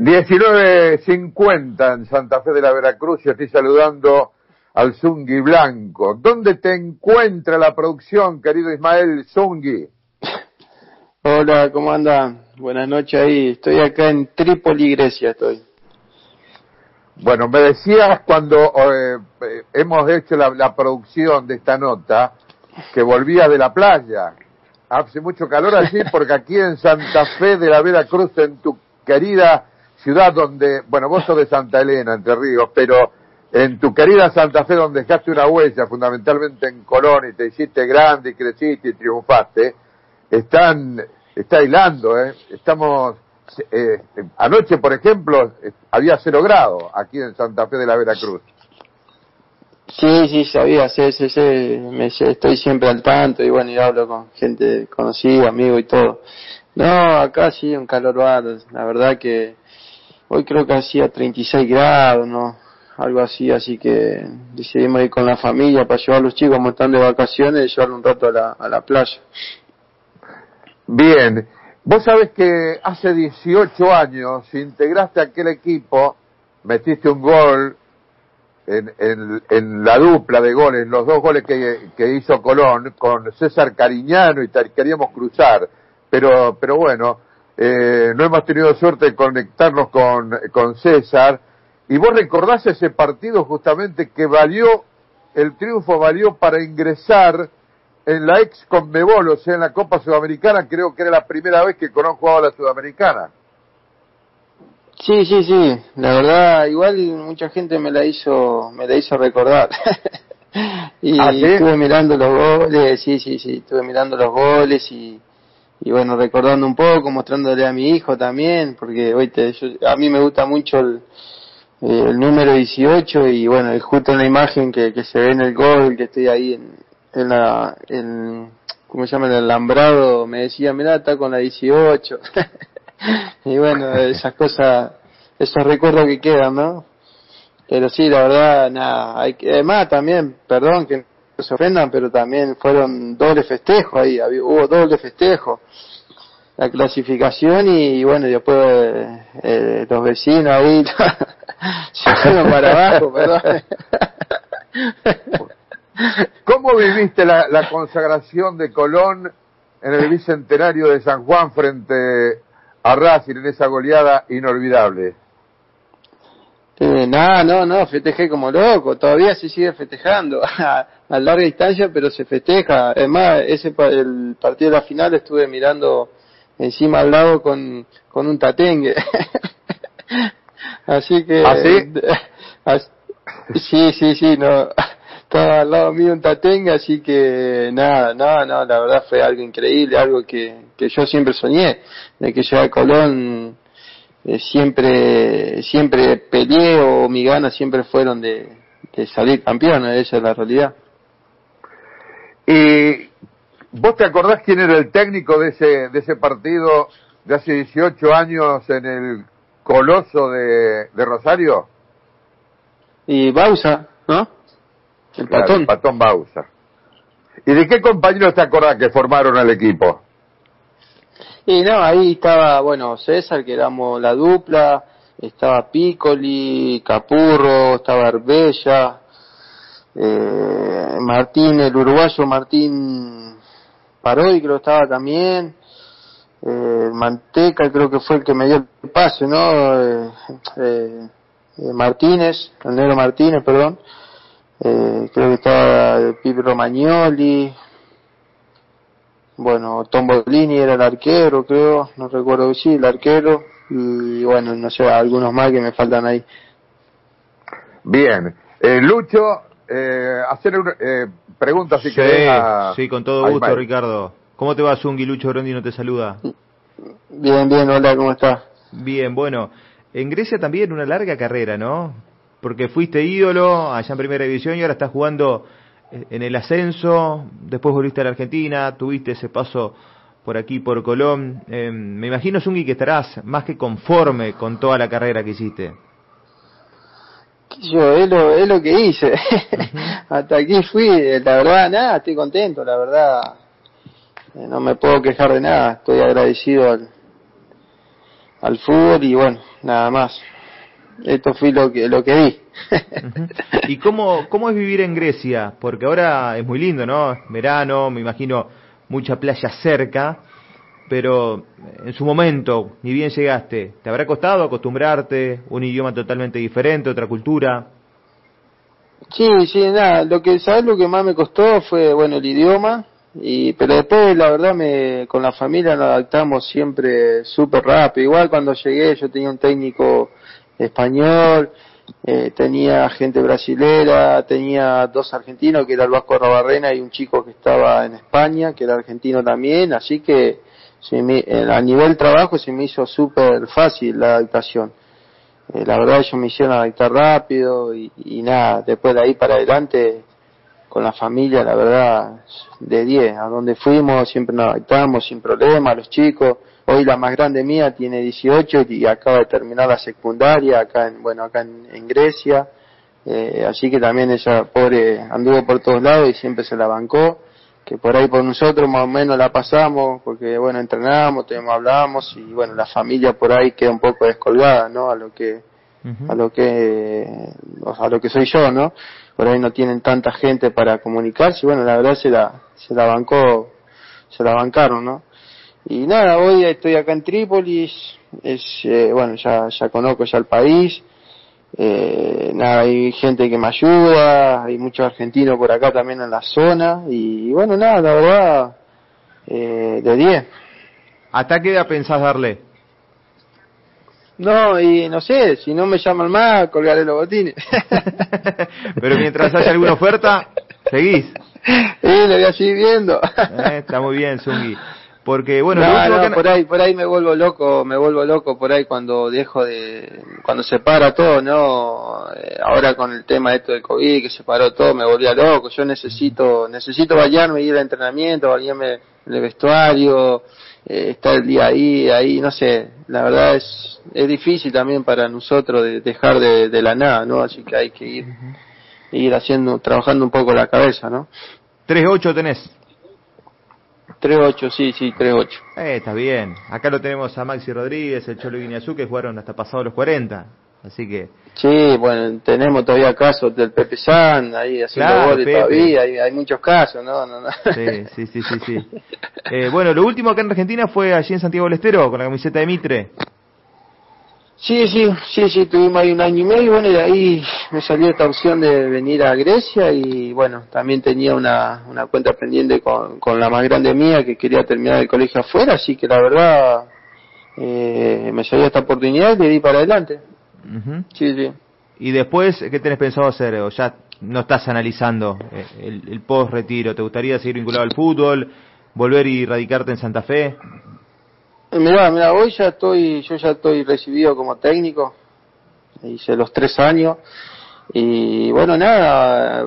19.50 en Santa Fe de la Veracruz y estoy saludando al Zungi Blanco. ¿Dónde te encuentra la producción, querido Ismael Zungi? Hola, ¿cómo anda? Buenas noches ahí. Estoy acá en Trípoli, Grecia, estoy. Bueno, me decías cuando eh, hemos hecho la, la, producción de esta nota que volvías de la playa. Hace mucho calor allí porque aquí en Santa Fe de la Veracruz, en tu querida ciudad donde, bueno, vos sos de Santa Elena, Entre Ríos, pero en tu querida Santa Fe donde dejaste una huella, fundamentalmente en Colón, y te hiciste grande y creciste y triunfaste, están, está hilando, ¿eh? Estamos, eh, anoche, por ejemplo, había cero grados aquí en Santa Fe de la Veracruz. Sí, sí, sabía, sí, sí, sí, me, estoy siempre al tanto y bueno, y hablo con gente conocida, amigo y todo. No, acá sí, un calor bárbaro, la verdad que Hoy creo que hacía 36 grados, ¿no? Algo así, así que decidimos ir con la familia para llevar a los chicos como están de vacaciones y llevarlos un rato a la, a la playa. Bien, vos sabés que hace 18 años integraste aquel equipo, metiste un gol en, en, en, la dupla de goles, los dos goles que, que hizo Colón con César Cariñano y queríamos cruzar, pero, pero bueno, eh, no hemos tenido suerte de conectarnos con, con César. Y vos recordás ese partido justamente que valió, el triunfo valió para ingresar en la ex Conmebol, o sea, en la Copa Sudamericana, creo que era la primera vez que Colón jugaba la Sudamericana. Sí, sí, sí, la verdad, igual mucha gente me la hizo, me la hizo recordar. y ¿Ah, estuve mirando los goles, sí, sí, sí, estuve mirando los goles y, y bueno, recordando un poco, mostrándole a mi hijo también, porque oíste, a mí me gusta mucho el, el número 18 y bueno, justo en la imagen que, que se ve en el gol, que estoy ahí en, en la, en, ¿cómo se llama? El alambrado, me decía, mira, está con la 18. y bueno, esas cosas, esos recuerdos que quedan, ¿no? Pero sí, la verdad, nada, hay que, además también, perdón que se ofendan, pero también fueron doble festejo ahí, hubo doble festejo. La clasificación y, bueno, después eh, los vecinos ahí se. ¿Cómo viviste la, la consagración de Colón en el bicentenario de San Juan frente a Racing en esa goleada inolvidable? Eh, no, no, no, festejé como loco, todavía se sigue festejando a, larga distancia, pero se festeja. Además, ese el partido de la final estuve mirando encima al lado con, con un tatengue. Así que... ¿Ah, sí? sí, sí, no. Estaba al lado mío un tatengue, así que nada, no, no, la verdad fue algo increíble, algo que, que yo siempre soñé, de que yo a Colón eh, siempre siempre peleé o mi ganas siempre fueron de, salir campeón, esa es la realidad. ¿Y vos te acordás quién era el técnico de ese, de ese partido de hace 18 años en el Coloso de, de Rosario? Y Bausa, ¿no? El patón. El patón Bausa. ¿Y de qué compañeros te acordás que formaron el equipo? Y no, ahí estaba, bueno, César, que éramos la dupla, estaba Piccoli, Capurro, estaba Arbella, eh, Martín, el uruguayo Martín Parodi creo estaba también, eh, Manteca creo que fue el que me dio el pase, ¿no? Eh, eh, eh Martínez, el negro Martínez, perdón, creo que estaba Pipe Romagnoli, bueno, Tombolini era el arquero, creo, no recuerdo si sí, el arquero, y bueno, no sé, algunos más que me faltan ahí. Bien, eh, Lucho, eh, hacer una eh, pregunta si sí, Sí, con todo gusto, Ricardo. ¿Cómo te va, Zungi? Lucho no te saluda. Bien, bien, hola, ¿cómo estás? Bien, bueno, en Grecia también una larga carrera, ¿no? Porque fuiste ídolo allá en Primera División y ahora estás jugando en el ascenso, después volviste a la Argentina, tuviste ese paso por aquí, por Colón. Eh, me imagino, Zungi, que estarás más que conforme con toda la carrera que hiciste. Yo, es lo, es lo que hice. Hasta aquí fui, la verdad, nada, estoy contento, la verdad. No me puedo quejar de nada, estoy agradecido al, al fútbol y bueno, nada más. Esto fue lo que, lo que vi. ¿Y cómo, cómo es vivir en Grecia? Porque ahora es muy lindo, ¿no? Verano, me imagino mucha playa cerca, pero en su momento, ni bien llegaste, ¿te habrá costado acostumbrarte? ¿Un idioma totalmente diferente, otra cultura? Sí, sí, nada, lo que, ¿sabes lo que más me costó? Fue, bueno, el idioma, y pero después la verdad me con la familia nos adaptamos siempre súper rápido igual cuando llegué yo tenía un técnico español eh, tenía gente brasilera tenía dos argentinos que era el Vasco Rabarrena y un chico que estaba en España que era argentino también así que se me, a nivel trabajo se me hizo súper fácil la adaptación eh, la verdad ellos me hicieron adaptar rápido y, y nada después de ahí para adelante con la familia, la verdad, de 10. A donde fuimos siempre nos adaptamos sin problema, los chicos. Hoy la más grande mía tiene 18 y acaba de terminar la secundaria acá en, bueno, acá en, Grecia. Eh, así que también ella, pobre, anduvo por todos lados y siempre se la bancó. Que por ahí por nosotros más o menos la pasamos, porque bueno, entrenamos, hablamos y bueno, la familia por ahí queda un poco descolgada, ¿no? A lo que, a lo que, a lo que soy yo, ¿no? por ahí no tienen tanta gente para comunicarse, y bueno, la verdad se la, se la bancó, se la bancaron, ¿no? Y nada, hoy estoy acá en Trípolis, es, eh, bueno, ya, ya conozco ya el país, eh, nada, hay gente que me ayuda, hay muchos argentinos por acá también en la zona, y, bueno, nada, la verdad, eh, de 10. ¿Hasta qué edad pensás darle? No, y no sé, si no me llaman más, colgaré los botines. Pero mientras haya alguna oferta, seguís. Sí, le voy a seguir viendo. Eh, está muy bien, Zungi. Porque, bueno, por ahí, por ahí me vuelvo loco, me vuelvo loco por ahí cuando dejo de, cuando se para todo, ¿no? Eh, ahora con el tema de esto del COVID, que se paró todo, me volvía loco. Yo necesito, necesito bañarme, ir al entrenamiento, bañarme en el vestuario, eh, estar el día ahí, ahí, no sé, la verdad es, es difícil también para nosotros de dejar de, la nada, ¿no? Así que hay que ir, ir haciendo, trabajando un poco la cabeza, ¿no? 3-8 tenés. 3-8, sí, sí, 3-8. Eh, está bien. Acá lo tenemos a Maxi Rodríguez, el Cholo Guineazú, que jugaron hasta pasados los 40. Así que. Sí, bueno, tenemos todavía casos del Pepe San, ahí haciendo goles todavía, hay, hay, muchos casos, ¿no? no, no. Sí, sí, sí, sí. sí. eh, bueno, lo último acá en Argentina fue allí en Santiago del Estero, con la camiseta de Mitre. Sí, sí, sí, sí, tuvimos ahí un año y medio, bueno, y de ahí me salió esta opción de venir a Grecia y bueno, también tenía una, una cuenta pendiente con, con la más grande mía que quería terminar el colegio afuera, así que la verdad eh, me salió esta oportunidad y le di para adelante. Sí, sí. ¿Y después qué tenés pensado hacer? ¿O ya no estás analizando eh, el, el post-retiro? ¿Te gustaría seguir vinculado al fútbol? ¿Volver y radicarte en Santa Fe? Mira, mira, hoy ya estoy, yo ya estoy recibido como técnico, hice los tres años y bueno nada,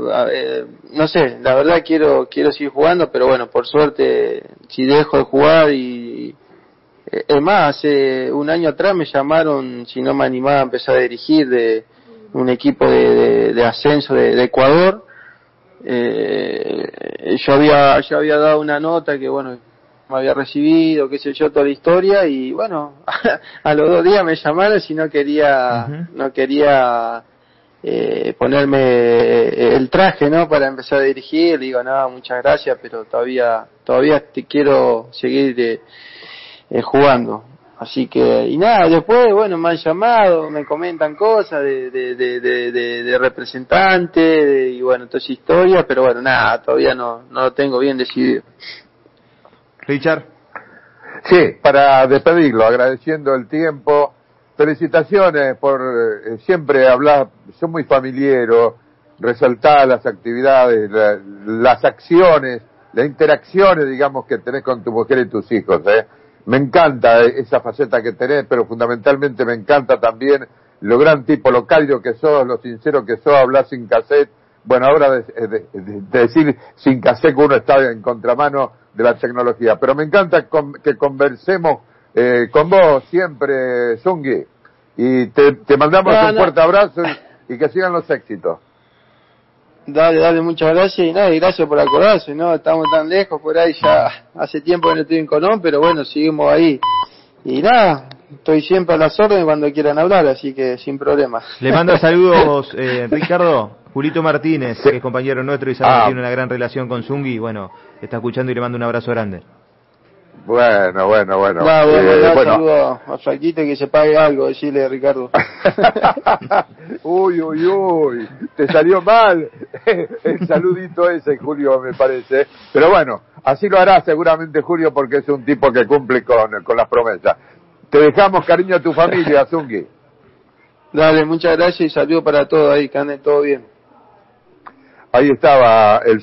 no sé, la verdad quiero quiero seguir jugando, pero bueno, por suerte si dejo de jugar y es más, hace un año atrás me llamaron si no me animaba a empezar a dirigir de un equipo de, de, ascenso de, Ecuador. Eh, yo había yo había dado una nota que bueno me había recibido, qué sé yo, toda la historia y bueno, a los dos días me llamaron si no quería, no quería eh, ponerme el traje, ¿no? Para empezar a dirigir, le digo, nada, muchas gracias, pero todavía, todavía te quiero seguir eh, eh, jugando. Así que, y nada, después, bueno, me han llamado, me comentan cosas de, de, de, de, de representante, y bueno, toda esa historia, pero bueno, nada, todavía no, no lo tengo bien decidido. Richard. Sí, para despedirlo, agradeciendo el tiempo. Felicitaciones por eh, siempre hablar, son muy familiares, resaltar las actividades, las acciones, las interacciones, digamos, que tenés con tu mujer y tus hijos. ¿eh? Me encanta esa faceta que tenés, pero fundamentalmente me encanta también lo gran tipo local que sos, lo sincero que sos, hablar sin cassette. Bueno, ahora de, decir sin cassette uno está en contramano de la tecnología. Pero me encanta que conversemos eh, con vos siempre, Zungi. Y te, te mandamos un fuerte abrazo y, que sigan los éxitos. Dale, dale, muchas gracias y nada, y gracias por acordarse, ¿no? Estamos tan lejos por ahí ya, hace tiempo que no estoy en Colón, pero bueno, seguimos ahí. Y nada, estoy siempre a las órdenes cuando quieran hablar, así que sin problema. Le manda saludos, eh, Ricardo. Julito Martínez, que es compañero nuestro y sabe que ah. tiene una gran relación con Zungi, bueno, está escuchando y le mando un abrazo grande. Bueno, bueno, bueno. No, bueno, eh, bueno. saludo a Franquito que se pague algo, decirle Ricardo. uy, uy, uy, te salió mal el saludito ese, Julio, me parece. Pero bueno, así lo hará seguramente Julio porque es un tipo que cumple con, con las promesas. Te dejamos cariño a tu familia, Zungi. Dale, muchas gracias y saludo para todos ahí, que anden todo bien. Ahí estaba el